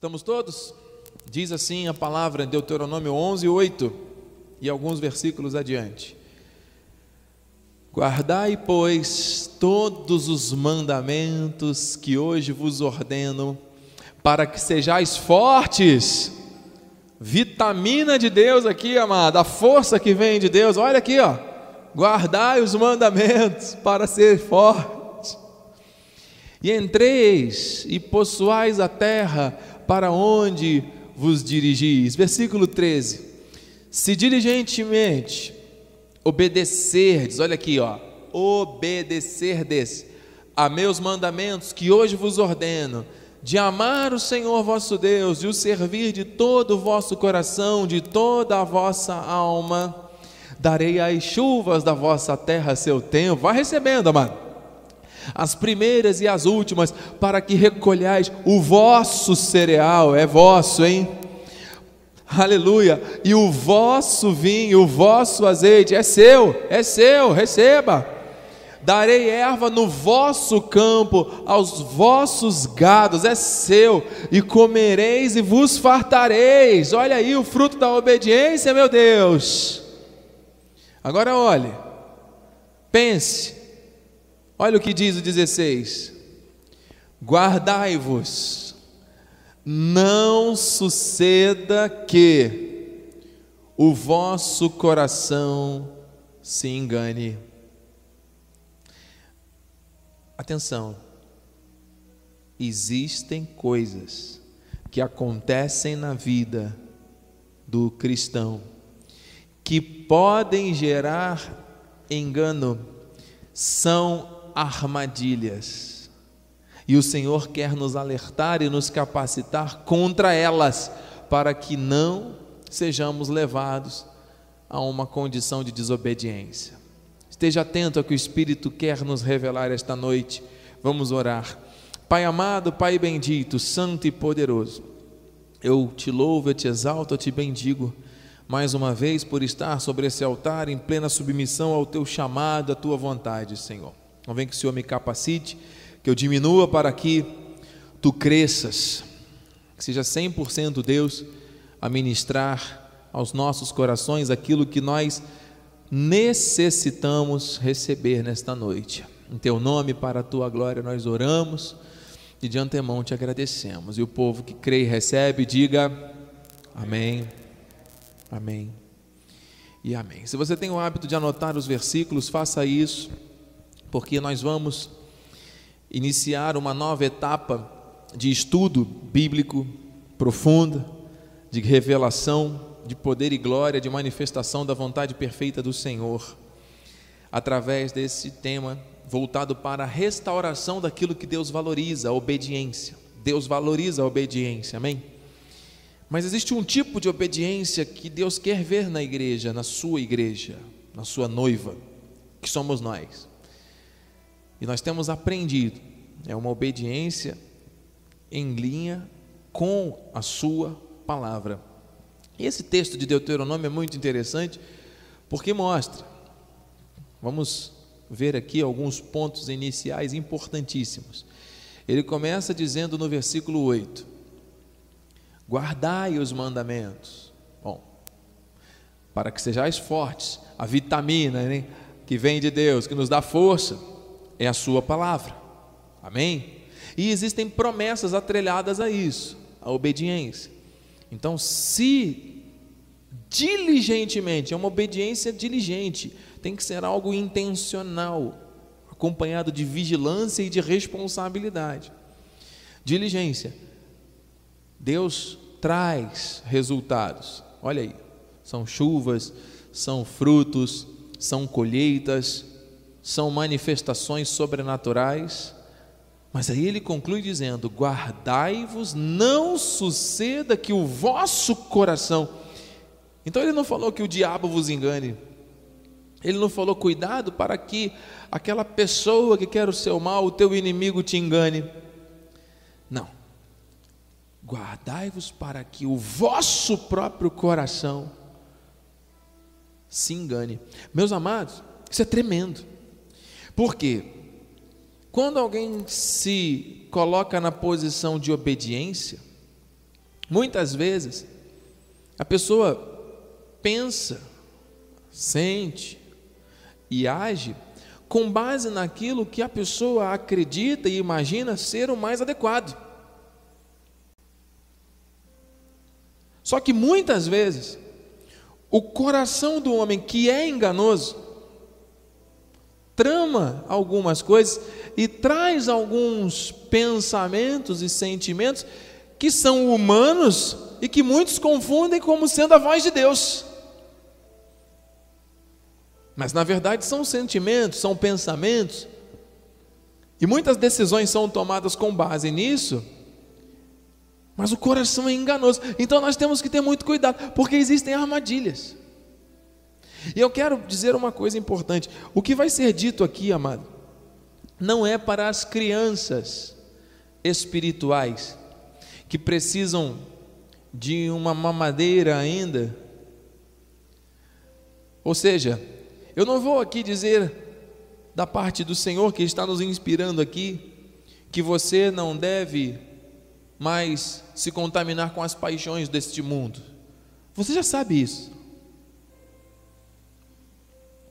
Estamos todos? Diz assim a palavra em Deuteronômio 11, 8 e alguns versículos adiante. Guardai, pois, todos os mandamentos que hoje vos ordeno, para que sejais fortes. Vitamina de Deus aqui, amado, a força que vem de Deus. Olha aqui, ó. Guardai os mandamentos para ser forte. E entreis e possuais a terra para onde vos dirigis. Versículo 13. Se diligentemente obedecerdes, olha aqui, ó, obedecerdes a meus mandamentos que hoje vos ordeno, de amar o Senhor vosso Deus e o servir de todo o vosso coração, de toda a vossa alma, darei as chuvas da vossa terra seu tempo. Vai recebendo, amado. As primeiras e as últimas, para que recolhais o vosso cereal, é vosso, hein? Aleluia. E o vosso vinho, o vosso azeite é seu, é seu, receba. Darei erva no vosso campo, aos vossos gados, é seu, e comereis e vos fartareis. Olha aí o fruto da obediência, meu Deus. Agora olhe, pense, olha o que diz o 16: Guardai-vos. Não suceda que o vosso coração se engane. Atenção, existem coisas que acontecem na vida do cristão que podem gerar engano, são armadilhas e o Senhor quer nos alertar e nos capacitar contra elas, para que não sejamos levados a uma condição de desobediência. Esteja atento ao que o Espírito quer nos revelar esta noite. Vamos orar. Pai amado, Pai bendito, santo e poderoso, eu te louvo, eu te exalto, eu te bendigo mais uma vez por estar sobre esse altar em plena submissão ao teu chamado, à tua vontade, Senhor. Convém que o Senhor me capacite que eu diminua para que tu cresças, que seja 100% Deus a ministrar aos nossos corações aquilo que nós necessitamos receber nesta noite. Em teu nome, para a tua glória, nós oramos e de antemão te agradecemos. E o povo que crê e recebe, diga amém, amém e amém. Se você tem o hábito de anotar os versículos, faça isso, porque nós vamos iniciar uma nova etapa de estudo bíblico profunda, de revelação, de poder e glória, de manifestação da vontade perfeita do Senhor, através desse tema voltado para a restauração daquilo que Deus valoriza, a obediência. Deus valoriza a obediência, amém? Mas existe um tipo de obediência que Deus quer ver na igreja, na sua igreja, na sua noiva, que somos nós. E nós temos aprendido, é uma obediência em linha com a sua palavra. Esse texto de Deuteronômio é muito interessante porque mostra, vamos ver aqui alguns pontos iniciais importantíssimos. Ele começa dizendo no versículo 8: Guardai os mandamentos. Bom, para que sejais fortes, a vitamina né, que vem de Deus, que nos dá força, é a Sua palavra. Amém? E existem promessas atrelhadas a isso, a obediência. Então, se diligentemente, é uma obediência diligente, tem que ser algo intencional, acompanhado de vigilância e de responsabilidade. Diligência. Deus traz resultados. Olha aí, são chuvas, são frutos, são colheitas, são manifestações sobrenaturais. Mas aí ele conclui dizendo: Guardai-vos, não suceda que o vosso coração. Então ele não falou que o diabo vos engane. Ele não falou cuidado para que aquela pessoa que quer o seu mal, o teu inimigo te engane. Não. Guardai-vos para que o vosso próprio coração se engane. Meus amados, isso é tremendo. Por quê? Quando alguém se coloca na posição de obediência, Muitas vezes, a pessoa pensa, sente e age com base naquilo que a pessoa acredita e imagina ser o mais adequado. Só que muitas vezes, o coração do homem que é enganoso trama algumas coisas e traz alguns pensamentos e sentimentos que são humanos e que muitos confundem como sendo a voz de Deus. Mas na verdade são sentimentos, são pensamentos, e muitas decisões são tomadas com base nisso, mas o coração é enganoso. Então nós temos que ter muito cuidado, porque existem armadilhas. E eu quero dizer uma coisa importante: o que vai ser dito aqui, amado, não é para as crianças espirituais que precisam de uma mamadeira ainda. Ou seja, eu não vou aqui dizer da parte do Senhor que está nos inspirando aqui que você não deve mais se contaminar com as paixões deste mundo. Você já sabe isso.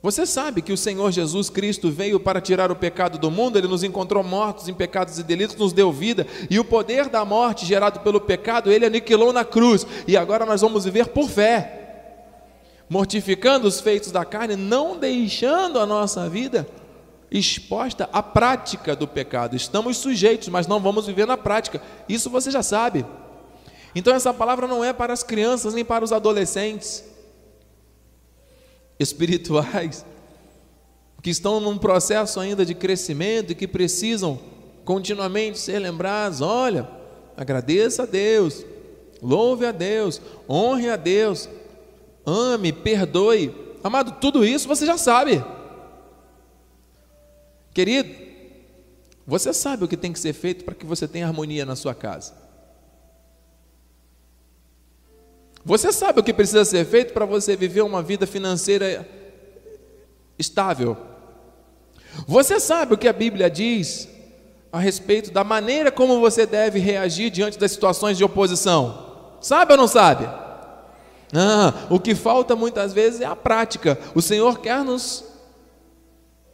Você sabe que o Senhor Jesus Cristo veio para tirar o pecado do mundo, ele nos encontrou mortos em pecados e delitos, nos deu vida, e o poder da morte gerado pelo pecado, ele aniquilou na cruz, e agora nós vamos viver por fé, mortificando os feitos da carne, não deixando a nossa vida exposta à prática do pecado. Estamos sujeitos, mas não vamos viver na prática, isso você já sabe. Então, essa palavra não é para as crianças nem para os adolescentes espirituais que estão num processo ainda de crescimento e que precisam continuamente ser lembrados. Olha, agradeça a Deus, louve a Deus, honre a Deus, ame, perdoe. Amado, tudo isso você já sabe. Querido, você sabe o que tem que ser feito para que você tenha harmonia na sua casa. Você sabe o que precisa ser feito para você viver uma vida financeira estável. Você sabe o que a Bíblia diz a respeito da maneira como você deve reagir diante das situações de oposição? Sabe ou não sabe? Ah, o que falta muitas vezes é a prática. O Senhor quer nos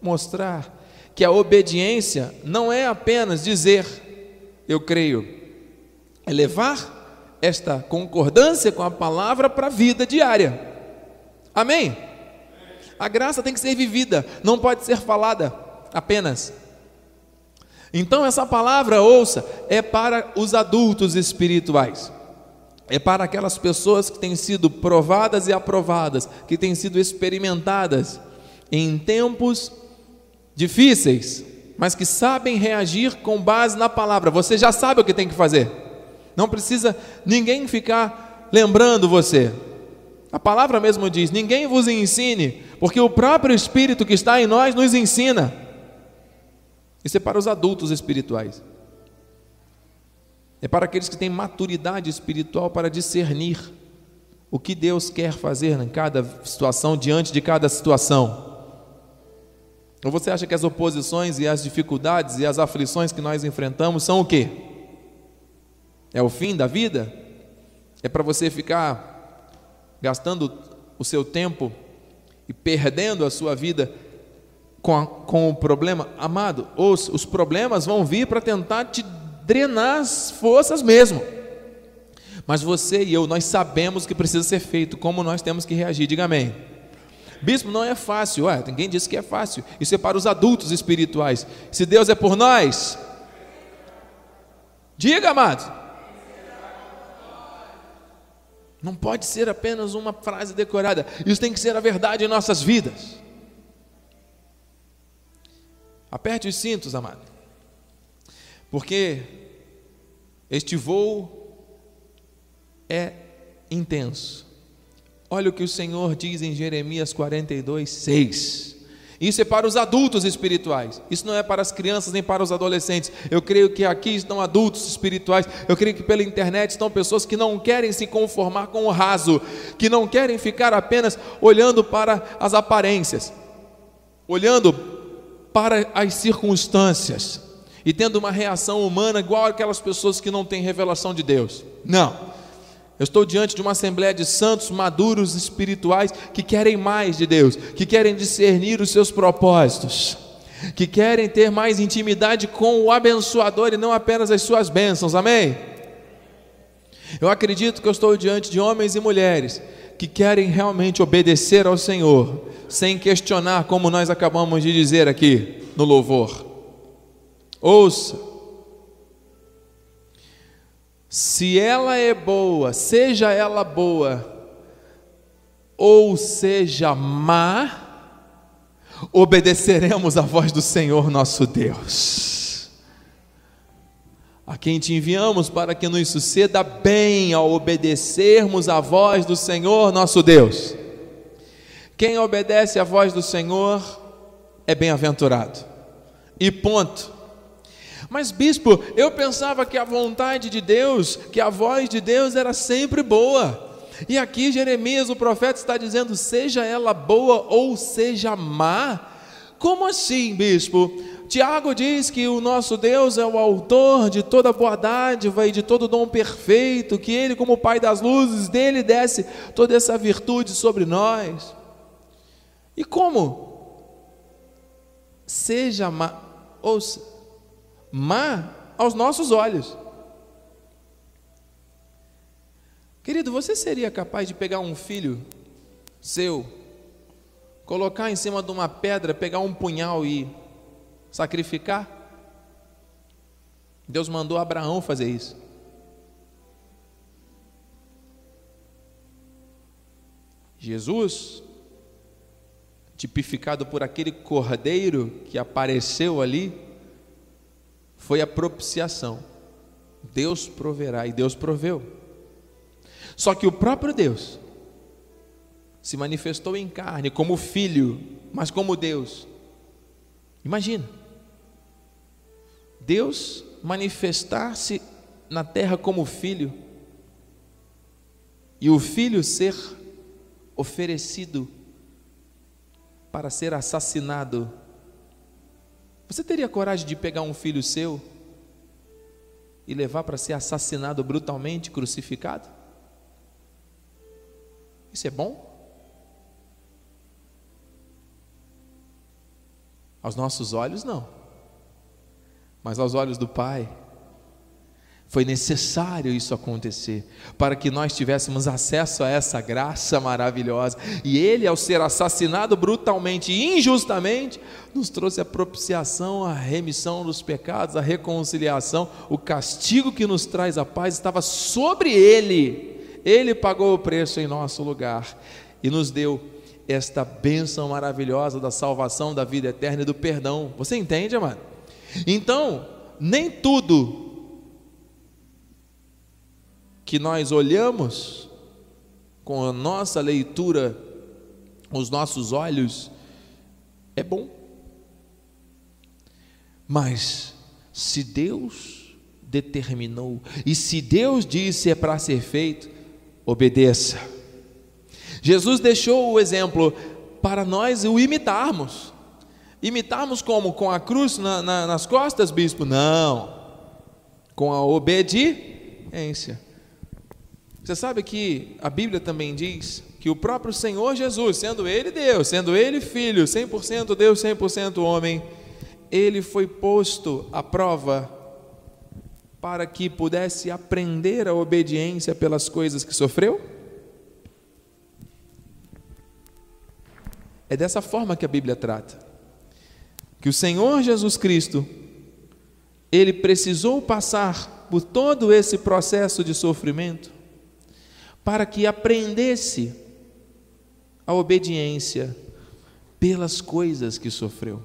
mostrar que a obediência não é apenas dizer eu creio, é levar esta concordância com a palavra para a vida diária. Amém? A graça tem que ser vivida, não pode ser falada apenas. Então, essa palavra, ouça, é para os adultos espirituais, é para aquelas pessoas que têm sido provadas e aprovadas, que têm sido experimentadas em tempos difíceis, mas que sabem reagir com base na palavra. Você já sabe o que tem que fazer. Não precisa ninguém ficar lembrando você. A palavra mesmo diz: ninguém vos ensine, porque o próprio Espírito que está em nós nos ensina. Isso é para os adultos espirituais. É para aqueles que têm maturidade espiritual para discernir o que Deus quer fazer em cada situação, diante de cada situação. Ou você acha que as oposições e as dificuldades e as aflições que nós enfrentamos são o quê? É o fim da vida? É para você ficar gastando o seu tempo e perdendo a sua vida com, a, com o problema? Amado, os, os problemas vão vir para tentar te drenar as forças mesmo. Mas você e eu, nós sabemos o que precisa ser feito, como nós temos que reagir. Diga amém. Bispo, não é fácil. Ué, ninguém disse que é fácil. Isso é para os adultos espirituais. Se Deus é por nós, diga, amado. Não pode ser apenas uma frase decorada. Isso tem que ser a verdade em nossas vidas. Aperte os cintos, amado. Porque este voo é intenso. Olha o que o Senhor diz em Jeremias 42, 6. Isso é para os adultos espirituais. Isso não é para as crianças nem para os adolescentes. Eu creio que aqui estão adultos espirituais. Eu creio que pela internet estão pessoas que não querem se conformar com o raso, que não querem ficar apenas olhando para as aparências, olhando para as circunstâncias e tendo uma reação humana igual aquelas pessoas que não têm revelação de Deus. Não. Eu estou diante de uma assembleia de santos maduros espirituais que querem mais de Deus, que querem discernir os seus propósitos, que querem ter mais intimidade com o abençoador e não apenas as suas bênçãos. Amém? Eu acredito que eu estou diante de homens e mulheres que querem realmente obedecer ao Senhor, sem questionar, como nós acabamos de dizer aqui no louvor. Ouça, se ela é boa, seja ela boa, ou seja má, obedeceremos à voz do Senhor nosso Deus, a quem te enviamos para que nos suceda bem ao obedecermos à voz do Senhor nosso Deus. Quem obedece à voz do Senhor é bem-aventurado. E ponto. Mas, bispo, eu pensava que a vontade de Deus, que a voz de Deus era sempre boa. E aqui Jeremias, o profeta, está dizendo: seja ela boa ou seja má. Como assim, bispo? Tiago diz que o nosso Deus é o autor de toda boa dádiva e de todo dom perfeito, que Ele, como Pai das luzes, dele desce toda essa virtude sobre nós. E como? Seja má, ouça, má aos nossos olhos. Querido, você seria capaz de pegar um filho seu, colocar em cima de uma pedra, pegar um punhal e sacrificar? Deus mandou Abraão fazer isso. Jesus, tipificado por aquele cordeiro que apareceu ali, foi a propiciação. Deus proverá e Deus proveu. Só que o próprio Deus se manifestou em carne como filho, mas como Deus. Imagina. Deus manifestar-se na terra como filho e o filho ser oferecido para ser assassinado. Você teria coragem de pegar um filho seu e levar para ser assassinado brutalmente, crucificado? Isso é bom? Aos nossos olhos, não. Mas aos olhos do Pai, foi necessário isso acontecer, para que nós tivéssemos acesso a essa graça maravilhosa. E Ele, ao ser assassinado brutalmente e injustamente, nos trouxe a propiciação, a remissão dos pecados, a reconciliação. O castigo que nos traz a paz estava sobre Ele ele pagou o preço em nosso lugar e nos deu esta bênção maravilhosa da salvação, da vida eterna e do perdão. Você entende, amado? Então, nem tudo que nós olhamos com a nossa leitura, os nossos olhos, é bom. Mas, se Deus determinou, e se Deus disse é para ser feito, obedeça. Jesus deixou o exemplo para nós o imitarmos. Imitarmos como? Com a cruz na, na, nas costas, bispo? Não. Com a obediência. Você sabe que a Bíblia também diz que o próprio Senhor Jesus, sendo Ele Deus, sendo Ele Filho, 100% Deus, 100% homem, Ele foi posto à prova para que pudesse aprender a obediência pelas coisas que sofreu? É dessa forma que a Bíblia trata. Que o Senhor Jesus Cristo, ele precisou passar por todo esse processo de sofrimento para que aprendesse a obediência pelas coisas que sofreu.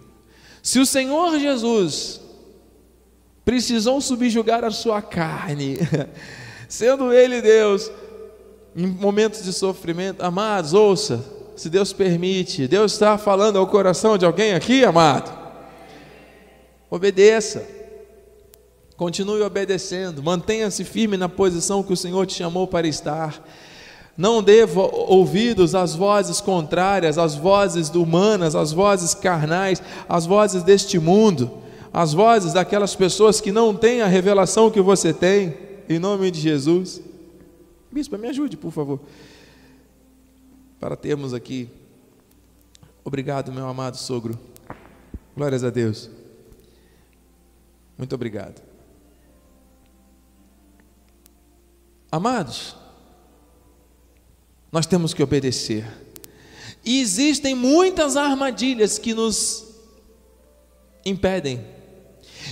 Se o Senhor Jesus precisou subjugar a sua carne, sendo Ele Deus, em momentos de sofrimento, amados, ouça, se Deus permite, Deus está falando ao coração de alguém aqui, amado, obedeça, continue obedecendo, mantenha-se firme na posição que o Senhor te chamou para estar. Não devo ouvidos às vozes contrárias, às vozes humanas, às vozes carnais, às vozes deste mundo as vozes daquelas pessoas que não têm a revelação que você tem, em nome de Jesus. Bispo, me ajude, por favor. Para termos aqui. Obrigado, meu amado sogro. Glórias a Deus. Muito obrigado. Amados, nós temos que obedecer. E existem muitas armadilhas que nos impedem.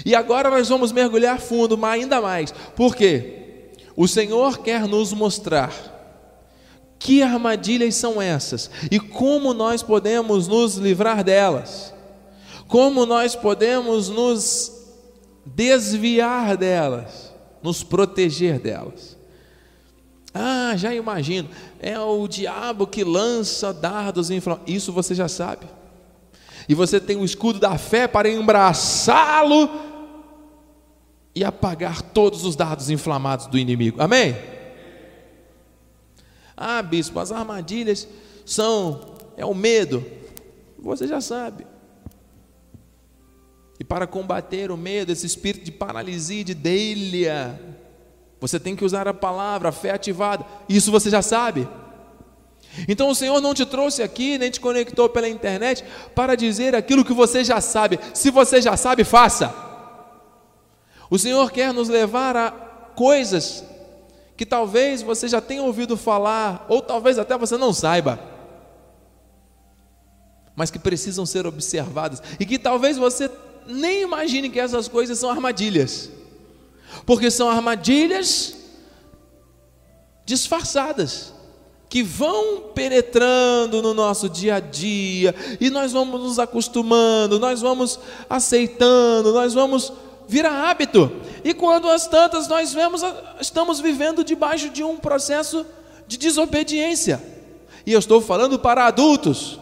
E agora nós vamos mergulhar fundo, mas ainda mais. Por quê? O Senhor quer nos mostrar que armadilhas são essas e como nós podemos nos livrar delas. Como nós podemos nos desviar delas, nos proteger delas. Ah, já imagino, é o diabo que lança dardos inflamados. Isso você já sabe. E você tem o escudo da fé para embraçá-lo e apagar todos os dardos inflamados do inimigo. Amém? Ah, bispo, as armadilhas são é o medo. Você já sabe. E para combater o medo, esse espírito de paralisia, de delha, você tem que usar a palavra, a fé ativada. Isso você já sabe. Então o Senhor não te trouxe aqui, nem te conectou pela internet para dizer aquilo que você já sabe. Se você já sabe, faça. O Senhor quer nos levar a coisas que talvez você já tenha ouvido falar, ou talvez até você não saiba, mas que precisam ser observadas e que talvez você nem imagine que essas coisas são armadilhas porque são armadilhas disfarçadas que vão penetrando no nosso dia a dia e nós vamos nos acostumando, nós vamos aceitando, nós vamos virar hábito. E quando as tantas nós vemos, estamos vivendo debaixo de um processo de desobediência. E eu estou falando para adultos.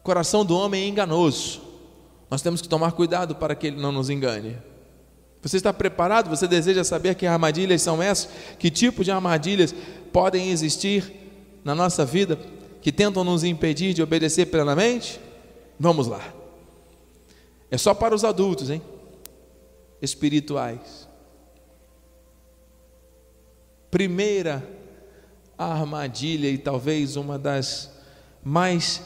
O coração do homem é enganoso. Nós temos que tomar cuidado para que ele não nos engane. Você está preparado? Você deseja saber que armadilhas são essas? Que tipo de armadilhas podem existir na nossa vida que tentam nos impedir de obedecer plenamente? Vamos lá. É só para os adultos, hein? Espirituais. Primeira armadilha e talvez uma das mais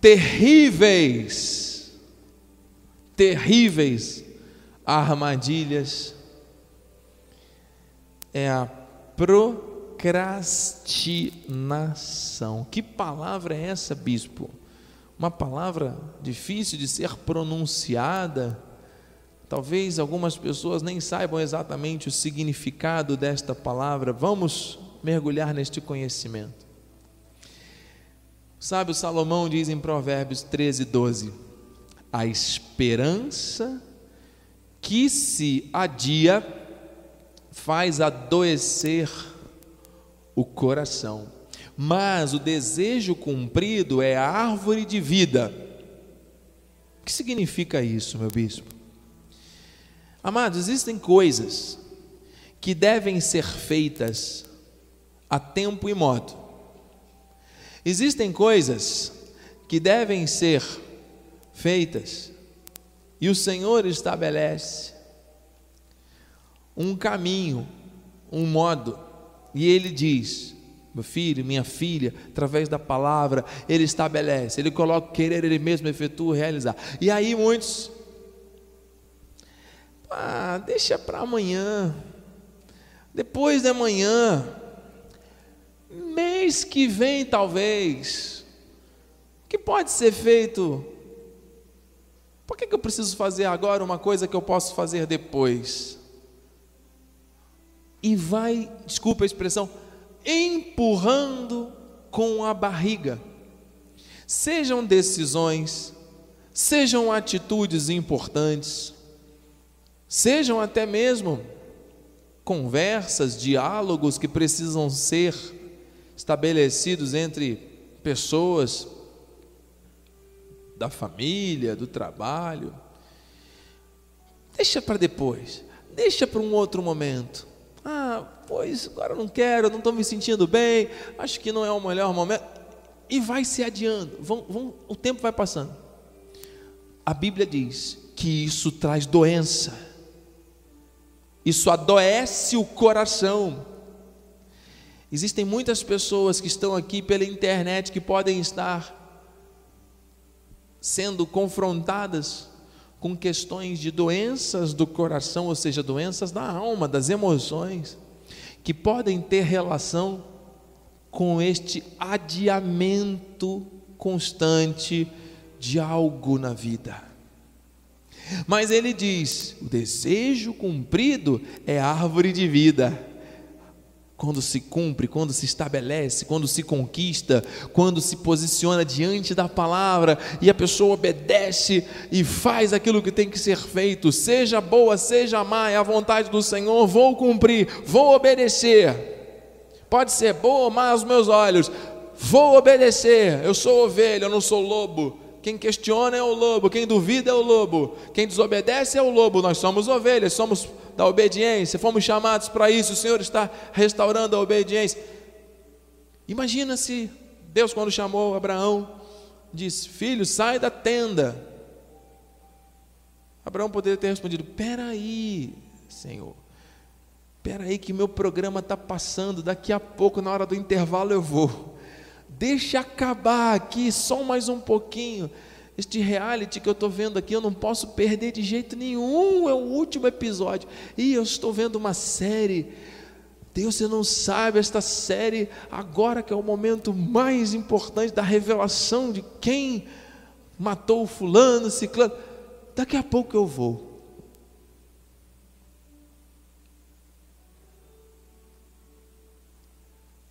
terríveis, terríveis armadilhas é a procrastinação. Que palavra é essa, bispo? Uma palavra difícil de ser pronunciada. Talvez algumas pessoas nem saibam exatamente o significado desta palavra. Vamos mergulhar neste conhecimento. Sabe, o Salomão diz em Provérbios 13, 12: A esperança que se adia faz adoecer o coração, mas o desejo cumprido é a árvore de vida. O que significa isso, meu bispo? Amados, existem coisas que devem ser feitas a tempo e modo. Existem coisas que devem ser feitas e o Senhor estabelece um caminho, um modo, e Ele diz: meu filho, minha filha, através da palavra, Ele estabelece, Ele coloca o querer, Ele mesmo efetua, realizar. E aí muitos, ah, deixa para amanhã, depois de amanhã, mês que vem talvez, que pode ser feito por que, que eu preciso fazer agora uma coisa que eu posso fazer depois? E vai, desculpa a expressão, empurrando com a barriga. Sejam decisões, sejam atitudes importantes, sejam até mesmo conversas, diálogos que precisam ser estabelecidos entre pessoas da família, do trabalho. Deixa para depois, deixa para um outro momento. Ah, pois agora não quero, não estou me sentindo bem, acho que não é o melhor momento. E vai se adiando, vão, vão, o tempo vai passando. A Bíblia diz que isso traz doença, isso adoece o coração. Existem muitas pessoas que estão aqui pela internet que podem estar sendo confrontadas com questões de doenças do coração, ou seja, doenças da alma, das emoções, que podem ter relação com este adiamento constante de algo na vida. Mas ele diz: o desejo cumprido é árvore de vida. Quando se cumpre, quando se estabelece, quando se conquista, quando se posiciona diante da palavra e a pessoa obedece e faz aquilo que tem que ser feito, seja boa, seja má, é a vontade do Senhor, vou cumprir, vou obedecer. Pode ser boa ou má aos meus olhos, vou obedecer. Eu sou ovelha, eu não sou lobo. Quem questiona é o lobo, quem duvida é o lobo, quem desobedece é o lobo. Nós somos ovelhas, somos da obediência, fomos chamados para isso. O Senhor está restaurando a obediência. Imagina se Deus, quando chamou Abraão, disse: Filho, sai da tenda. Abraão poderia ter respondido: Peraí, Senhor, peraí, que meu programa está passando, daqui a pouco, na hora do intervalo, eu vou. Deixa acabar aqui só mais um pouquinho. Este reality que eu estou vendo aqui, eu não posso perder de jeito nenhum. É o último episódio. E eu estou vendo uma série. Deus, você não sabe, esta série, agora que é o momento mais importante da revelação de quem matou o fulano, ciclano. Daqui a pouco eu vou.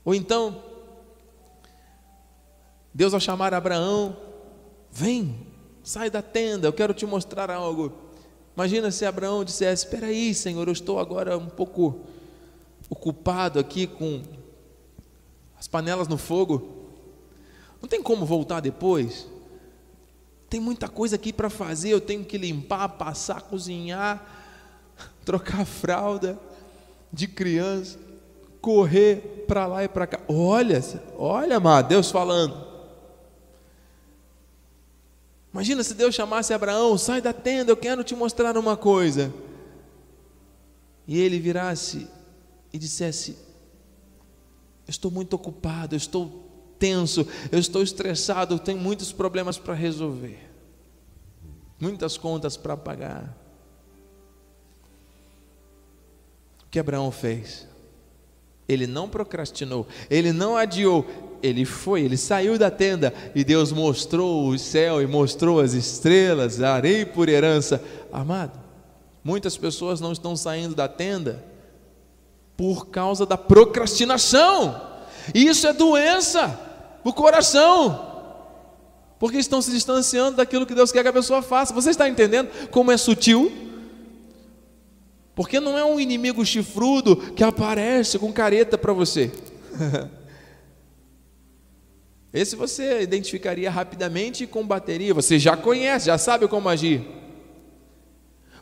Ou então, Deus, ao chamar Abraão, vem, sai da tenda, eu quero te mostrar algo. Imagina se Abraão dissesse: Espera aí, Senhor, eu estou agora um pouco ocupado aqui com as panelas no fogo. Não tem como voltar depois? Tem muita coisa aqui para fazer, eu tenho que limpar, passar, cozinhar, trocar fralda de criança, correr para lá e para cá. Olha, olha, amado, Deus falando. Imagina se Deus chamasse Abraão, sai da tenda, eu quero te mostrar uma coisa. E ele virasse e dissesse: estou muito ocupado, estou tenso, eu estou estressado, tenho muitos problemas para resolver, muitas contas para pagar. O que Abraão fez? Ele não procrastinou, ele não adiou, ele foi, ele saiu da tenda e Deus mostrou o céu e mostrou as estrelas, arei por herança. Amado, muitas pessoas não estão saindo da tenda por causa da procrastinação. Isso é doença do coração. Porque estão se distanciando daquilo que Deus quer que a pessoa faça. Você está entendendo como é sutil? Porque não é um inimigo chifrudo que aparece com careta para você. Esse você identificaria rapidamente e combateria. Você já conhece, já sabe como agir.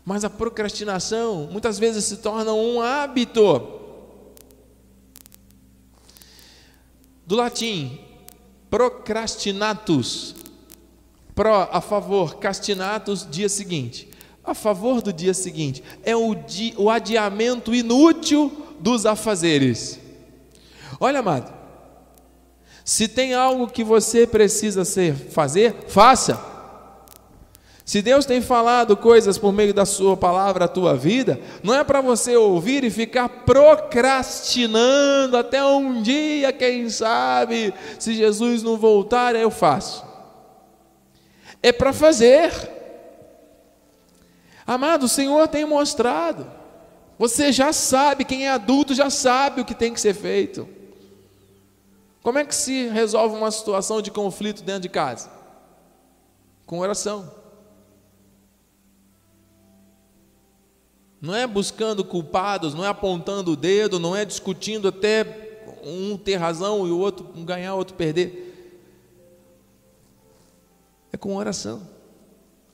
Mas a procrastinação muitas vezes se torna um hábito. Do latim, procrastinatus. Pro, a favor, castinatus, dia seguinte a favor do dia seguinte, é o, di, o adiamento inútil dos afazeres. Olha, amado, se tem algo que você precisa ser, fazer, faça. Se Deus tem falado coisas por meio da Sua palavra à tua vida, não é para você ouvir e ficar procrastinando até um dia, quem sabe, se Jesus não voltar, eu faço. É para fazer. Amado, o Senhor tem mostrado. Você já sabe, quem é adulto já sabe o que tem que ser feito. Como é que se resolve uma situação de conflito dentro de casa? Com oração. Não é buscando culpados, não é apontando o dedo, não é discutindo até um ter razão e o outro ganhar, o outro perder. É com oração.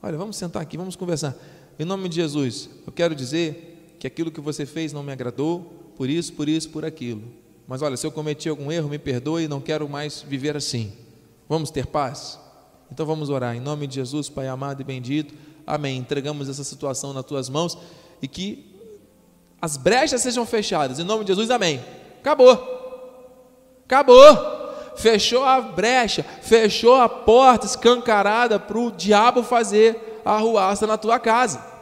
Olha, vamos sentar aqui, vamos conversar. Em nome de Jesus, eu quero dizer que aquilo que você fez não me agradou, por isso, por isso, por aquilo. Mas olha, se eu cometi algum erro, me perdoe, não quero mais viver assim. Vamos ter paz? Então vamos orar. Em nome de Jesus, Pai amado e bendito. Amém. Entregamos essa situação nas tuas mãos e que as brechas sejam fechadas. Em nome de Jesus, amém. Acabou. Acabou. Fechou a brecha, fechou a porta escancarada para o diabo fazer arruaça na tua casa.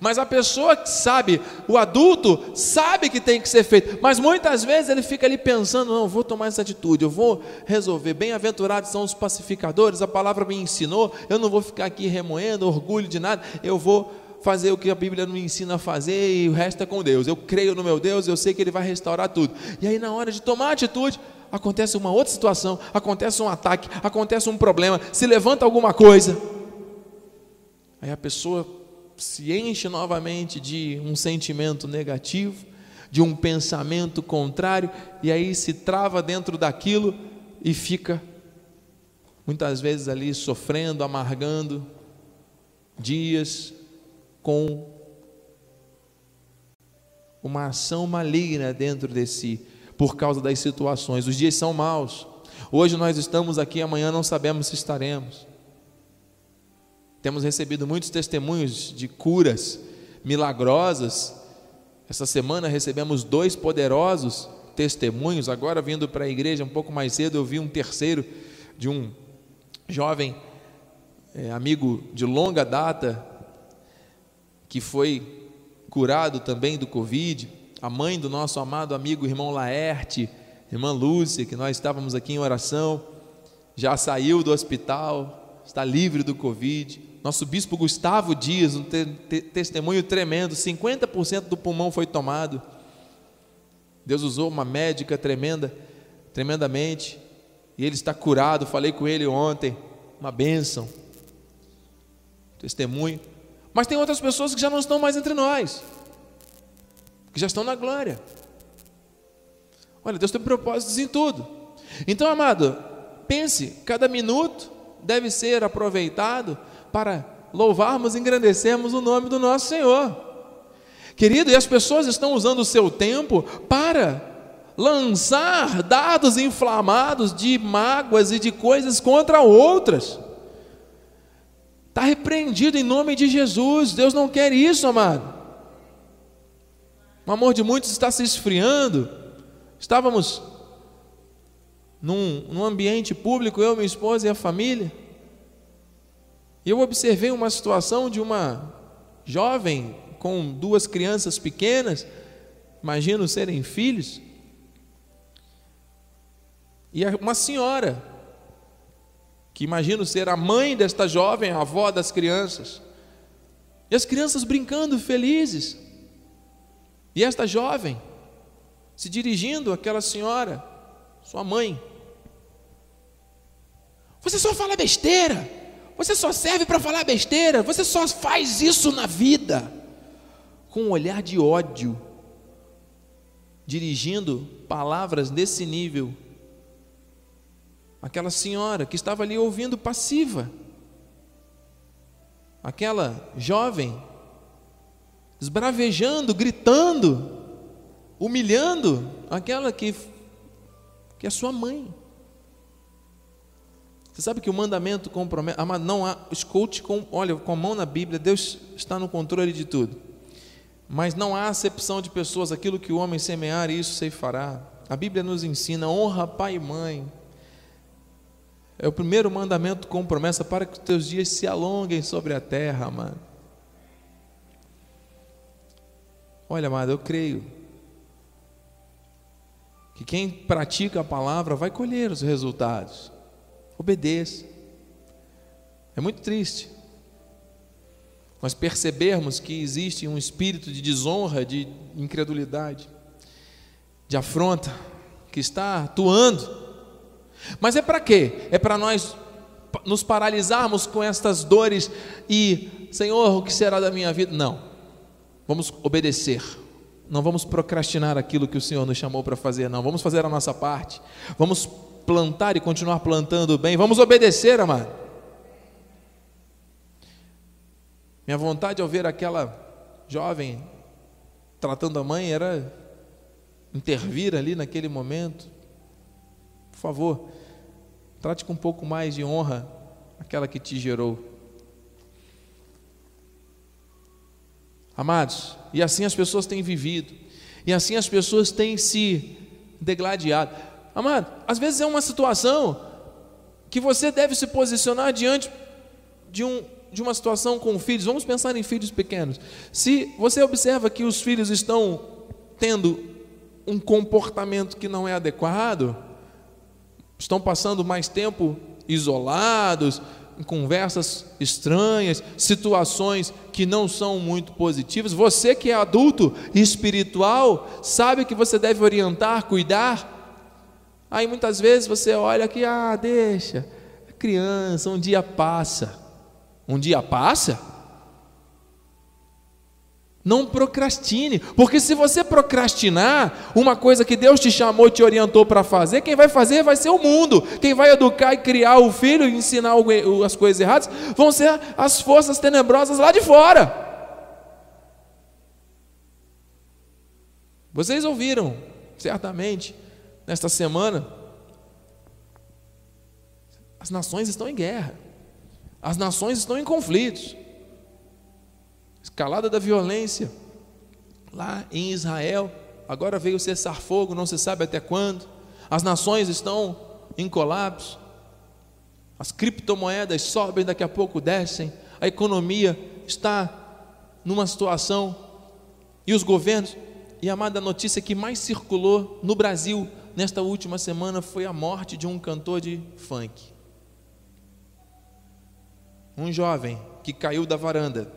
Mas a pessoa que sabe, o adulto, sabe que tem que ser feito, mas muitas vezes ele fica ali pensando: não, vou tomar essa atitude, eu vou resolver. Bem-aventurados são os pacificadores, a palavra me ensinou, eu não vou ficar aqui remoendo orgulho de nada, eu vou fazer o que a Bíblia me ensina a fazer e o resto é com Deus. Eu creio no meu Deus, eu sei que Ele vai restaurar tudo. E aí, na hora de tomar atitude, acontece uma outra situação, acontece um ataque, acontece um problema, se levanta alguma coisa. Aí a pessoa se enche novamente de um sentimento negativo, de um pensamento contrário, e aí se trava dentro daquilo e fica muitas vezes ali sofrendo, amargando dias com uma ação maligna dentro de si, por causa das situações. Os dias são maus. Hoje nós estamos aqui, amanhã não sabemos se estaremos. Temos recebido muitos testemunhos de curas milagrosas. Essa semana recebemos dois poderosos testemunhos. Agora, vindo para a igreja um pouco mais cedo, eu vi um terceiro de um jovem é, amigo de longa data que foi curado também do Covid. A mãe do nosso amado amigo irmão Laerte, irmã Lúcia, que nós estávamos aqui em oração, já saiu do hospital, está livre do Covid nosso bispo Gustavo Dias, um te te testemunho tremendo: 50% do pulmão foi tomado. Deus usou uma médica tremenda, tremendamente, e ele está curado. Falei com ele ontem, uma bênção, testemunho. Mas tem outras pessoas que já não estão mais entre nós, que já estão na glória. Olha, Deus tem propósitos em tudo. Então, amado, pense: cada minuto deve ser aproveitado para louvarmos e engrandecermos o nome do nosso Senhor. Querido, e as pessoas estão usando o seu tempo para lançar dados inflamados de mágoas e de coisas contra outras. Está repreendido em nome de Jesus. Deus não quer isso, amado. O amor de muitos está se esfriando. Estávamos num, num ambiente público, eu, minha esposa e a família. E eu observei uma situação de uma jovem com duas crianças pequenas, imagino serem filhos, e uma senhora, que imagino ser a mãe desta jovem, a avó das crianças, e as crianças brincando felizes, e esta jovem se dirigindo àquela senhora, sua mãe, você só fala besteira. Você só serve para falar besteira, você só faz isso na vida. Com um olhar de ódio, dirigindo palavras desse nível. Aquela senhora que estava ali ouvindo passiva. Aquela jovem esbravejando, gritando, humilhando aquela que, que é sua mãe. Você sabe que o mandamento compromete, não há, escute com, olha, com a mão na Bíblia, Deus está no controle de tudo. Mas não há acepção de pessoas, aquilo que o homem semear, isso se fará. A Bíblia nos ensina, honra pai e mãe. É o primeiro mandamento com promessa para que os teus dias se alonguem sobre a terra, amado. Olha, amado, eu creio que quem pratica a palavra vai colher os resultados. Obedeça. É muito triste nós percebermos que existe um espírito de desonra, de incredulidade, de afronta, que está atuando. Mas é para quê? É para nós nos paralisarmos com estas dores e, Senhor, o que será da minha vida? Não. Vamos obedecer. Não vamos procrastinar aquilo que o Senhor nos chamou para fazer, não. Vamos fazer a nossa parte. Vamos plantar e continuar plantando bem. Vamos obedecer, amado. Minha vontade ao ver aquela jovem tratando a mãe era intervir ali naquele momento. Por favor, trate com um pouco mais de honra aquela que te gerou. Amados, e assim as pessoas têm vivido, e assim as pessoas têm se degladiado. Amado, às vezes é uma situação que você deve se posicionar diante de, um, de uma situação com filhos. Vamos pensar em filhos pequenos. Se você observa que os filhos estão tendo um comportamento que não é adequado, estão passando mais tempo isolados, em conversas estranhas, situações que não são muito positivas. Você que é adulto espiritual, sabe que você deve orientar, cuidar. Aí muitas vezes você olha que, ah, deixa, criança, um dia passa. Um dia passa? Não procrastine, porque se você procrastinar uma coisa que Deus te chamou, te orientou para fazer, quem vai fazer vai ser o mundo. Quem vai educar e criar o filho e ensinar as coisas erradas vão ser as forças tenebrosas lá de fora. Vocês ouviram, certamente, nesta semana, as nações estão em guerra, as nações estão em conflitos escalada da violência lá em Israel. Agora veio cessar fogo, não se sabe até quando. As nações estão em colapso. As criptomoedas sobem, daqui a pouco descem. A economia está numa situação e os governos. E a amada notícia que mais circulou no Brasil nesta última semana foi a morte de um cantor de funk. Um jovem que caiu da varanda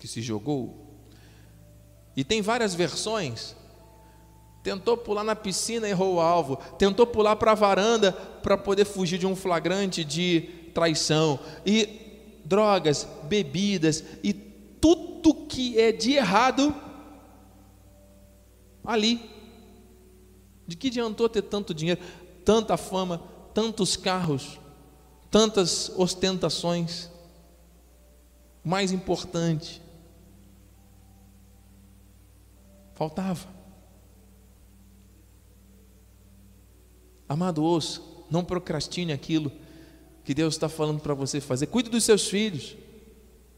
que se jogou. E tem várias versões. Tentou pular na piscina errou o alvo. Tentou pular para a varanda para poder fugir de um flagrante de traição. E drogas, bebidas e tudo que é de errado ali. De que adiantou ter tanto dinheiro, tanta fama, tantos carros, tantas ostentações? mais importante, Faltava. Amado, ouça, não procrastine aquilo que Deus está falando para você fazer. Cuide dos seus filhos.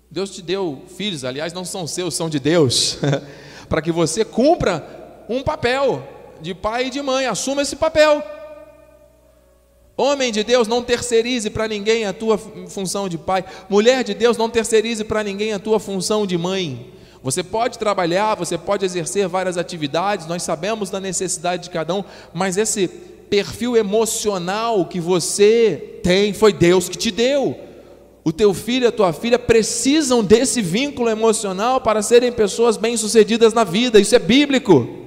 Deus te deu filhos, aliás, não são seus, são de Deus, para que você cumpra um papel de pai e de mãe, assuma esse papel. Homem de Deus, não terceirize para ninguém a tua função de pai. Mulher de Deus, não terceirize para ninguém a tua função de mãe. Você pode trabalhar, você pode exercer várias atividades, nós sabemos da necessidade de cada um, mas esse perfil emocional que você tem foi Deus que te deu. O teu filho e a tua filha precisam desse vínculo emocional para serem pessoas bem-sucedidas na vida, isso é bíblico.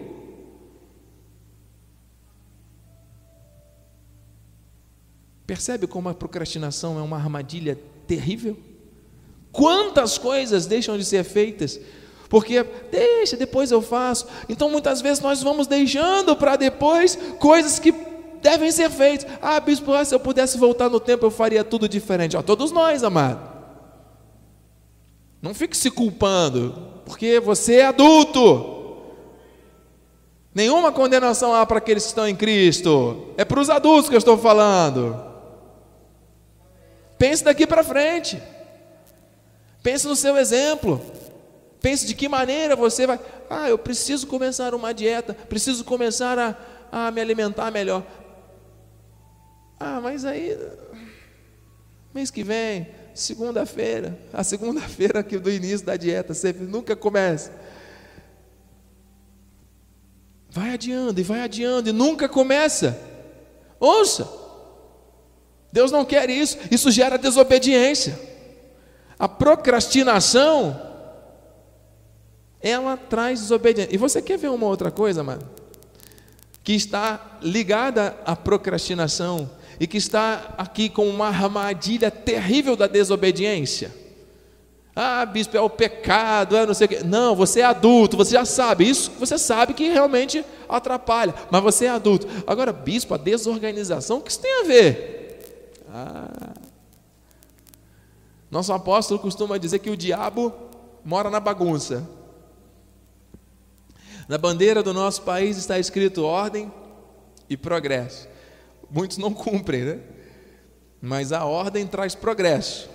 Percebe como a procrastinação é uma armadilha terrível? Quantas coisas deixam de ser feitas porque deixa, depois eu faço. Então muitas vezes nós vamos deixando para depois coisas que devem ser feitas. Ah, bispo, ah, se eu pudesse voltar no tempo, eu faria tudo diferente. Ó, todos nós, amado. Não fique se culpando, porque você é adulto. Nenhuma condenação há para aqueles que estão em Cristo. É para os adultos que eu estou falando. Pense daqui para frente. Pense no seu exemplo. Pense de que maneira você vai. Ah, eu preciso começar uma dieta, preciso começar a, a me alimentar melhor. Ah, mas aí, mês que vem, segunda-feira, a segunda-feira que do início da dieta, você nunca começa. Vai adiando e vai adiando e nunca começa. Ouça, Deus não quer isso, isso gera desobediência. A procrastinação ela traz desobediência. E você quer ver uma outra coisa, mano? Que está ligada à procrastinação e que está aqui com uma armadilha terrível da desobediência. Ah, bispo, é o pecado, é não sei o quê. Não, você é adulto, você já sabe. Isso você sabe que realmente atrapalha, mas você é adulto. Agora, bispo, a desorganização, o que isso tem a ver? Ah. Nosso apóstolo costuma dizer que o diabo mora na bagunça. Na bandeira do nosso país está escrito ordem e progresso. Muitos não cumprem, né? Mas a ordem traz progresso.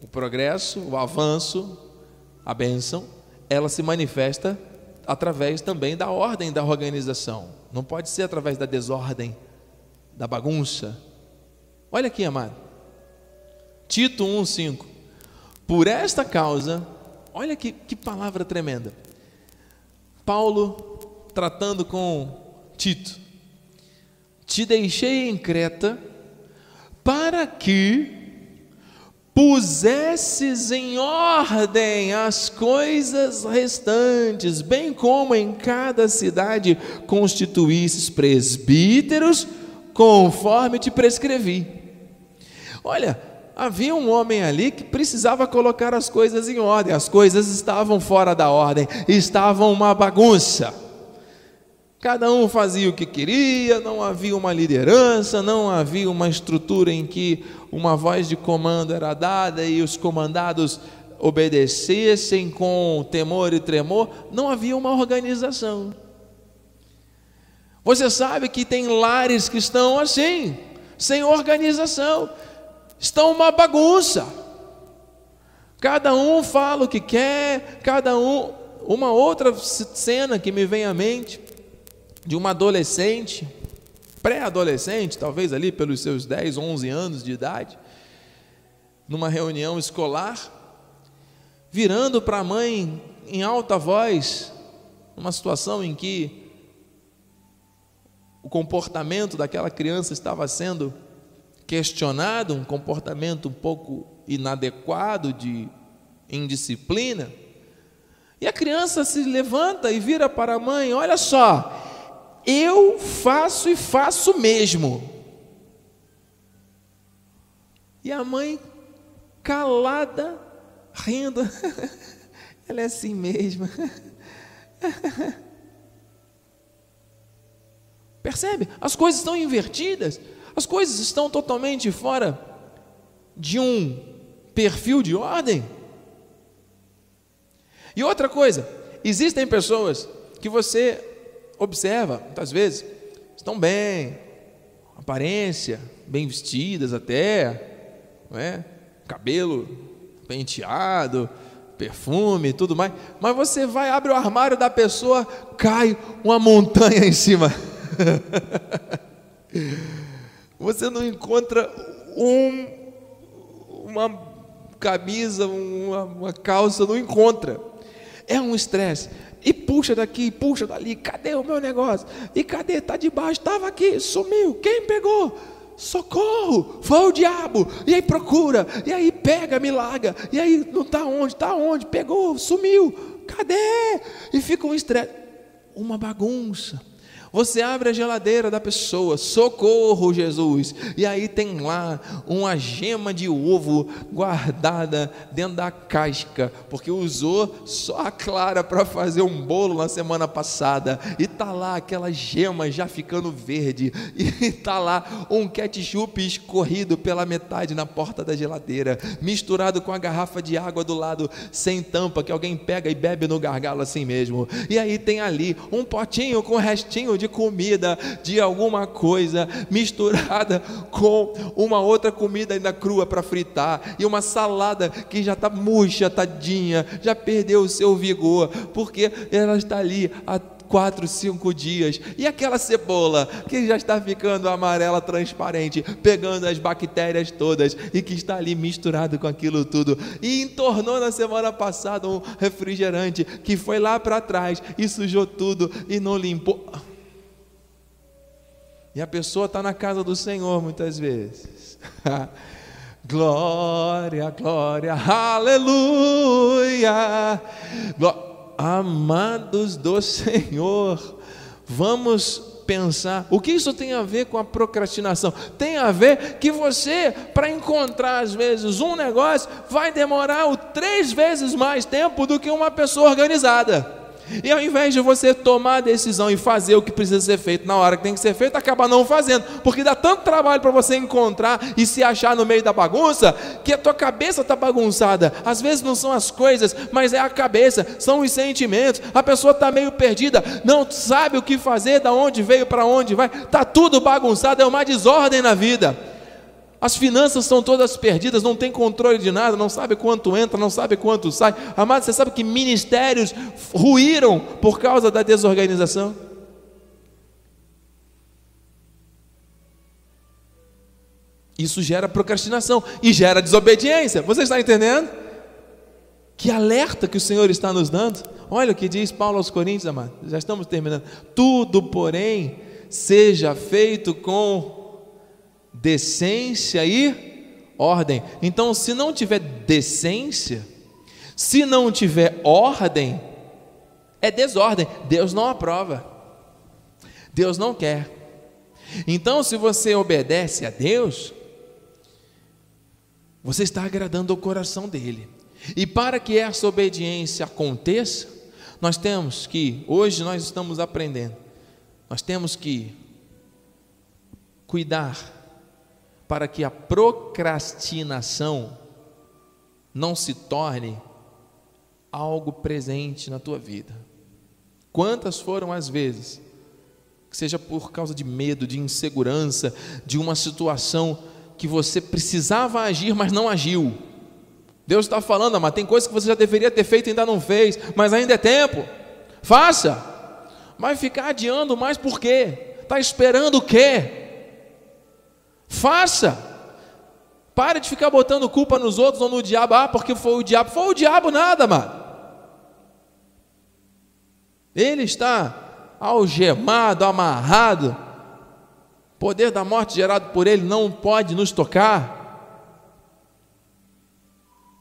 O progresso, o avanço, a bênção, ela se manifesta através também da ordem da organização. Não pode ser através da desordem, da bagunça. Olha aqui, amado. Tito 1,5. Por esta causa, olha que, que palavra tremenda. Paulo tratando com Tito. Te deixei em Creta para que pusesses em ordem as coisas restantes, bem como em cada cidade constituísses presbíteros, conforme te prescrevi. Olha, havia um homem ali que precisava colocar as coisas em ordem, as coisas estavam fora da ordem, estavam uma bagunça. Cada um fazia o que queria, não havia uma liderança, não havia uma estrutura em que uma voz de comando era dada e os comandados obedecessem com temor e tremor, não havia uma organização. Você sabe que tem lares que estão assim, sem organização, estão uma bagunça. Cada um fala o que quer, cada um. Uma outra cena que me vem à mente de uma adolescente, pré-adolescente, talvez ali pelos seus 10, 11 anos de idade, numa reunião escolar, virando para a mãe em alta voz, numa situação em que o comportamento daquela criança estava sendo questionado, um comportamento um pouco inadequado de indisciplina. E a criança se levanta e vira para a mãe: Olha só, eu faço e faço mesmo. E a mãe, calada, rindo, ela é assim mesmo. Percebe? As coisas estão invertidas, as coisas estão totalmente fora de um perfil de ordem. E outra coisa, existem pessoas que você observa, muitas vezes, estão bem, aparência, bem vestidas até, não é? cabelo penteado, perfume, tudo mais, mas você vai, abre o armário da pessoa, cai uma montanha em cima. você não encontra um, uma camisa, uma, uma calça, não encontra. É um estresse e puxa daqui, puxa dali, cadê o meu negócio? E cadê? Está debaixo, estava aqui, sumiu, quem pegou? Socorro, foi o diabo, e aí procura, e aí pega, me larga, e aí não está onde, está onde, pegou, sumiu, cadê? E fica um estresse, uma bagunça. Você abre a geladeira da pessoa, socorro, Jesus. E aí tem lá uma gema de ovo guardada dentro da casca, porque usou só a clara para fazer um bolo na semana passada. E tá lá aquela gema já ficando verde. E tá lá um ketchup escorrido pela metade na porta da geladeira, misturado com a garrafa de água do lado sem tampa que alguém pega e bebe no gargalo assim mesmo. E aí tem ali um potinho com restinho de comida, de alguma coisa misturada com uma outra comida ainda crua para fritar, e uma salada que já está murcha, tadinha, já perdeu o seu vigor, porque ela está ali há quatro, cinco dias. E aquela cebola que já está ficando amarela, transparente, pegando as bactérias todas e que está ali misturado com aquilo tudo. E entornou na semana passada um refrigerante que foi lá para trás e sujou tudo e não limpou. E a pessoa está na casa do Senhor muitas vezes. glória, glória, aleluia. Amados do Senhor, vamos pensar. O que isso tem a ver com a procrastinação? Tem a ver que você, para encontrar às vezes um negócio, vai demorar o três vezes mais tempo do que uma pessoa organizada. E ao invés de você tomar a decisão e fazer o que precisa ser feito na hora que tem que ser feito, acaba não fazendo, porque dá tanto trabalho para você encontrar e se achar no meio da bagunça, que a tua cabeça está bagunçada. Às vezes não são as coisas, mas é a cabeça, são os sentimentos. A pessoa está meio perdida, não sabe o que fazer, da onde veio, para onde vai, está tudo bagunçado, é uma desordem na vida. As finanças são todas perdidas, não tem controle de nada, não sabe quanto entra, não sabe quanto sai. Amado, você sabe que ministérios ruíram por causa da desorganização? Isso gera procrastinação e gera desobediência. Você está entendendo? Que alerta que o Senhor está nos dando. Olha o que diz Paulo aos Coríntios, amado. Já estamos terminando. Tudo, porém, seja feito com decência e ordem. Então, se não tiver decência, se não tiver ordem, é desordem. Deus não aprova. Deus não quer. Então, se você obedece a Deus, você está agradando o coração dele. E para que essa obediência aconteça, nós temos que, hoje nós estamos aprendendo, nós temos que cuidar para que a procrastinação não se torne algo presente na tua vida. Quantas foram as vezes, que seja por causa de medo, de insegurança, de uma situação que você precisava agir, mas não agiu. Deus está falando, mas tem coisas que você já deveria ter feito e ainda não fez, mas ainda é tempo. Faça. Vai ficar adiando mais por quê? Está esperando o quê? Faça. Pare de ficar botando culpa nos outros ou no diabo. Ah, porque foi o diabo. Foi o diabo nada, mano. Ele está algemado, amarrado. O poder da morte gerado por ele não pode nos tocar.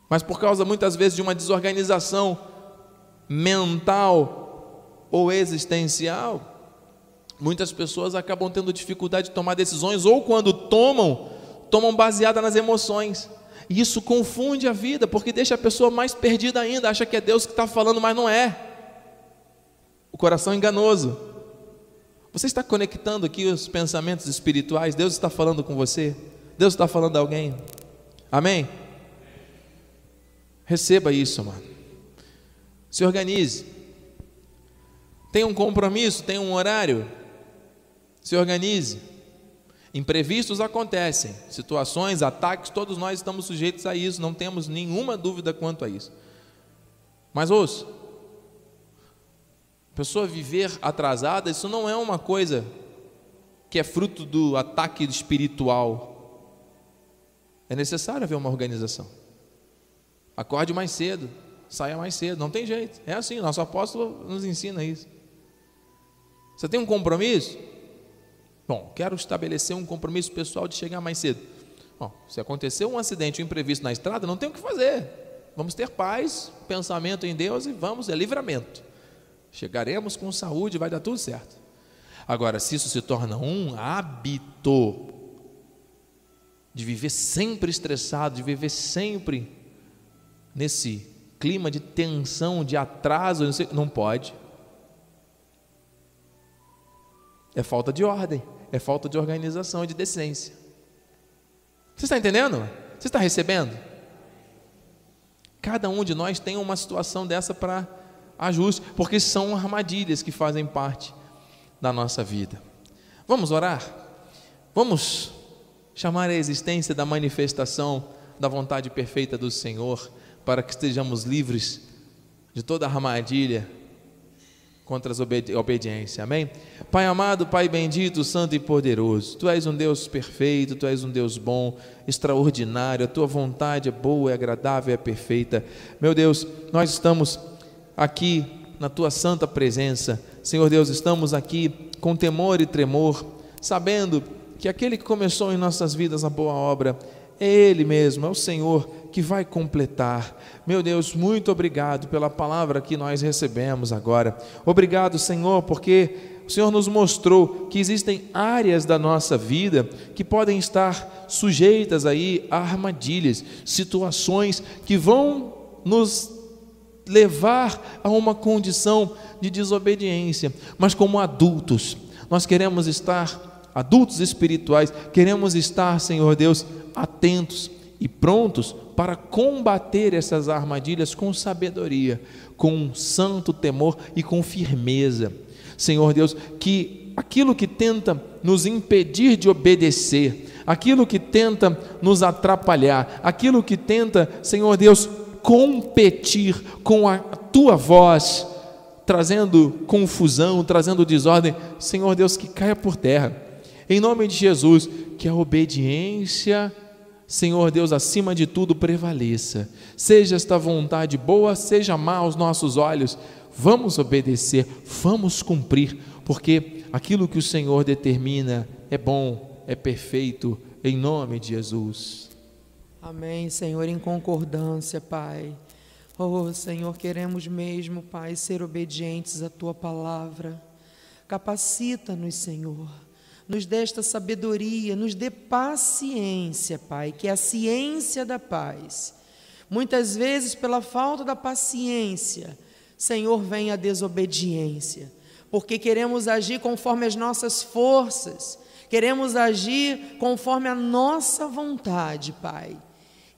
Mas por causa muitas vezes de uma desorganização mental ou existencial, Muitas pessoas acabam tendo dificuldade de tomar decisões, ou quando tomam, tomam baseada nas emoções. E isso confunde a vida, porque deixa a pessoa mais perdida ainda, acha que é Deus que está falando, mas não é. O coração enganoso. Você está conectando aqui os pensamentos espirituais, Deus está falando com você, Deus está falando a alguém. Amém? Receba isso, mano. Se organize. Tem um compromisso, tem um horário. Se organize. Imprevistos acontecem, situações, ataques, todos nós estamos sujeitos a isso, não temos nenhuma dúvida quanto a isso. Mas ouça, pessoa viver atrasada, isso não é uma coisa que é fruto do ataque espiritual. É necessário haver uma organização. Acorde mais cedo, saia mais cedo, não tem jeito. É assim, nosso apóstolo nos ensina isso. Você tem um compromisso? Bom, quero estabelecer um compromisso pessoal de chegar mais cedo. Bom, se acontecer um acidente, um imprevisto na estrada, não tem o que fazer. Vamos ter paz, pensamento em Deus e vamos, é livramento. Chegaremos com saúde, vai dar tudo certo. Agora, se isso se torna um hábito de viver sempre estressado, de viver sempre nesse clima de tensão, de atraso, não, não pode. É falta de ordem é falta de organização e de decência. Você está entendendo? Você está recebendo? Cada um de nós tem uma situação dessa para ajuste, porque são armadilhas que fazem parte da nossa vida. Vamos orar? Vamos chamar a existência da manifestação da vontade perfeita do Senhor, para que estejamos livres de toda armadilha contra a obediência. Amém? Pai amado, Pai bendito, santo e poderoso, Tu és um Deus perfeito, Tu és um Deus bom, extraordinário, a Tua vontade é boa, é agradável, é perfeita. Meu Deus, nós estamos aqui na Tua santa presença. Senhor Deus, estamos aqui com temor e tremor, sabendo que aquele que começou em nossas vidas a boa obra é Ele mesmo, é o Senhor que vai completar. Meu Deus, muito obrigado pela palavra que nós recebemos agora. Obrigado, Senhor, porque o Senhor nos mostrou que existem áreas da nossa vida que podem estar sujeitas aí a armadilhas, situações que vão nos levar a uma condição de desobediência. Mas como adultos, nós queremos estar adultos espirituais, queremos estar, Senhor Deus, atentos e prontos para combater essas armadilhas com sabedoria, com santo temor e com firmeza. Senhor Deus, que aquilo que tenta nos impedir de obedecer, aquilo que tenta nos atrapalhar, aquilo que tenta, Senhor Deus, competir com a tua voz, trazendo confusão, trazendo desordem, Senhor Deus, que caia por terra. Em nome de Jesus, que a obediência, Senhor Deus, acima de tudo prevaleça. Seja esta vontade boa, seja má aos nossos olhos, vamos obedecer, vamos cumprir, porque aquilo que o Senhor determina é bom, é perfeito, em nome de Jesus. Amém, Senhor, em concordância, Pai. Oh, Senhor, queremos mesmo, Pai, ser obedientes à tua palavra. Capacita-nos, Senhor. Nos dê esta sabedoria, nos dê paciência, Pai, que é a ciência da paz. Muitas vezes, pela falta da paciência, Senhor, vem a desobediência, porque queremos agir conforme as nossas forças, queremos agir conforme a nossa vontade, Pai.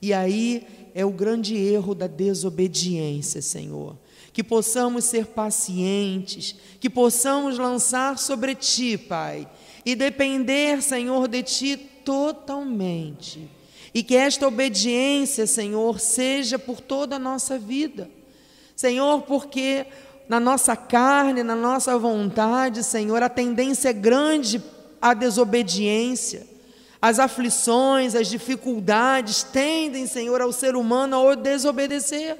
E aí é o grande erro da desobediência, Senhor. Que possamos ser pacientes, que possamos lançar sobre Ti, Pai, e depender, Senhor, de Ti totalmente. E que esta obediência, Senhor, seja por toda a nossa vida. Senhor, porque na nossa carne, na nossa vontade, Senhor, a tendência é grande à desobediência. As aflições, as dificuldades tendem, Senhor, ao ser humano a desobedecer.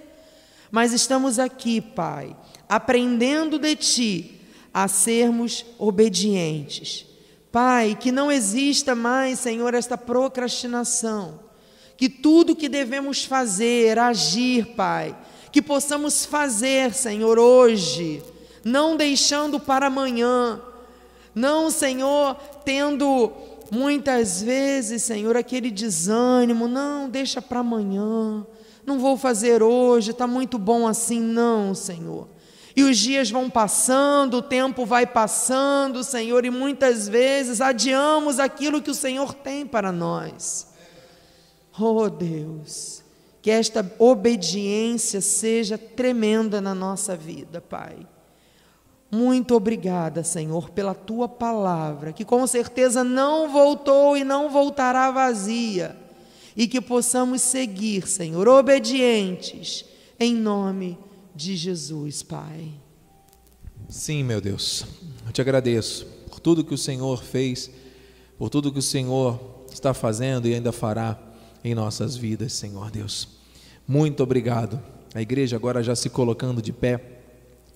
Mas estamos aqui, Pai, aprendendo de Ti a sermos obedientes. Pai, que não exista mais, Senhor, esta procrastinação. Que tudo que devemos fazer, agir, Pai, que possamos fazer, Senhor, hoje, não deixando para amanhã. Não, Senhor, tendo Muitas vezes, Senhor, aquele desânimo, não, deixa para amanhã, não vou fazer hoje, está muito bom assim, não, Senhor. E os dias vão passando, o tempo vai passando, Senhor, e muitas vezes adiamos aquilo que o Senhor tem para nós. Oh Deus, que esta obediência seja tremenda na nossa vida, Pai. Muito obrigada, Senhor, pela tua palavra, que com certeza não voltou e não voltará vazia, e que possamos seguir, Senhor, obedientes, em nome de Jesus, Pai. Sim, meu Deus, eu te agradeço por tudo que o Senhor fez, por tudo que o Senhor está fazendo e ainda fará em nossas vidas, Senhor Deus. Muito obrigado. A igreja agora já se colocando de pé.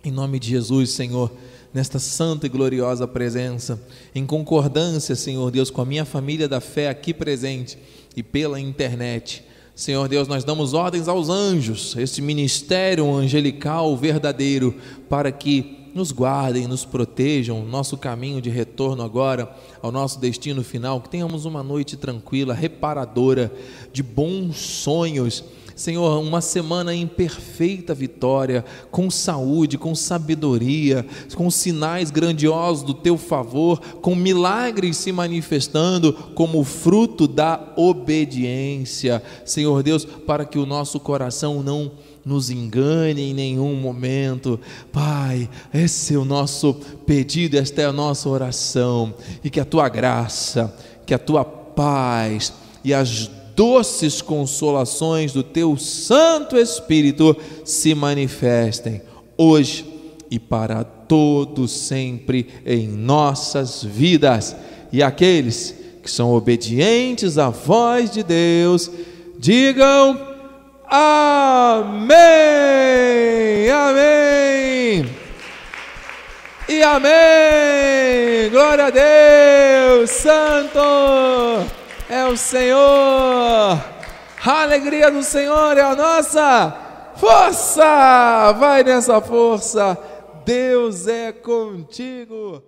Em nome de Jesus, Senhor, nesta santa e gloriosa presença, em concordância, Senhor Deus, com a minha família da fé aqui presente e pela internet. Senhor Deus, nós damos ordens aos anjos, este ministério angelical verdadeiro, para que nos guardem, nos protejam, nosso caminho de retorno agora ao nosso destino final, que tenhamos uma noite tranquila, reparadora, de bons sonhos Senhor, uma semana em perfeita vitória, com saúde, com sabedoria, com sinais grandiosos do teu favor, com milagres se manifestando como fruto da obediência. Senhor Deus, para que o nosso coração não nos engane em nenhum momento. Pai, esse é o nosso pedido, esta é a nossa oração, e que a tua graça, que a tua paz e as doces consolações do teu Santo Espírito se manifestem hoje e para todo sempre em nossas vidas. E aqueles que são obedientes à voz de Deus, digam amém. Amém. E amém. Glória a Deus, Santo é o Senhor. A alegria do Senhor é a nossa força. Vai nessa força. Deus é contigo.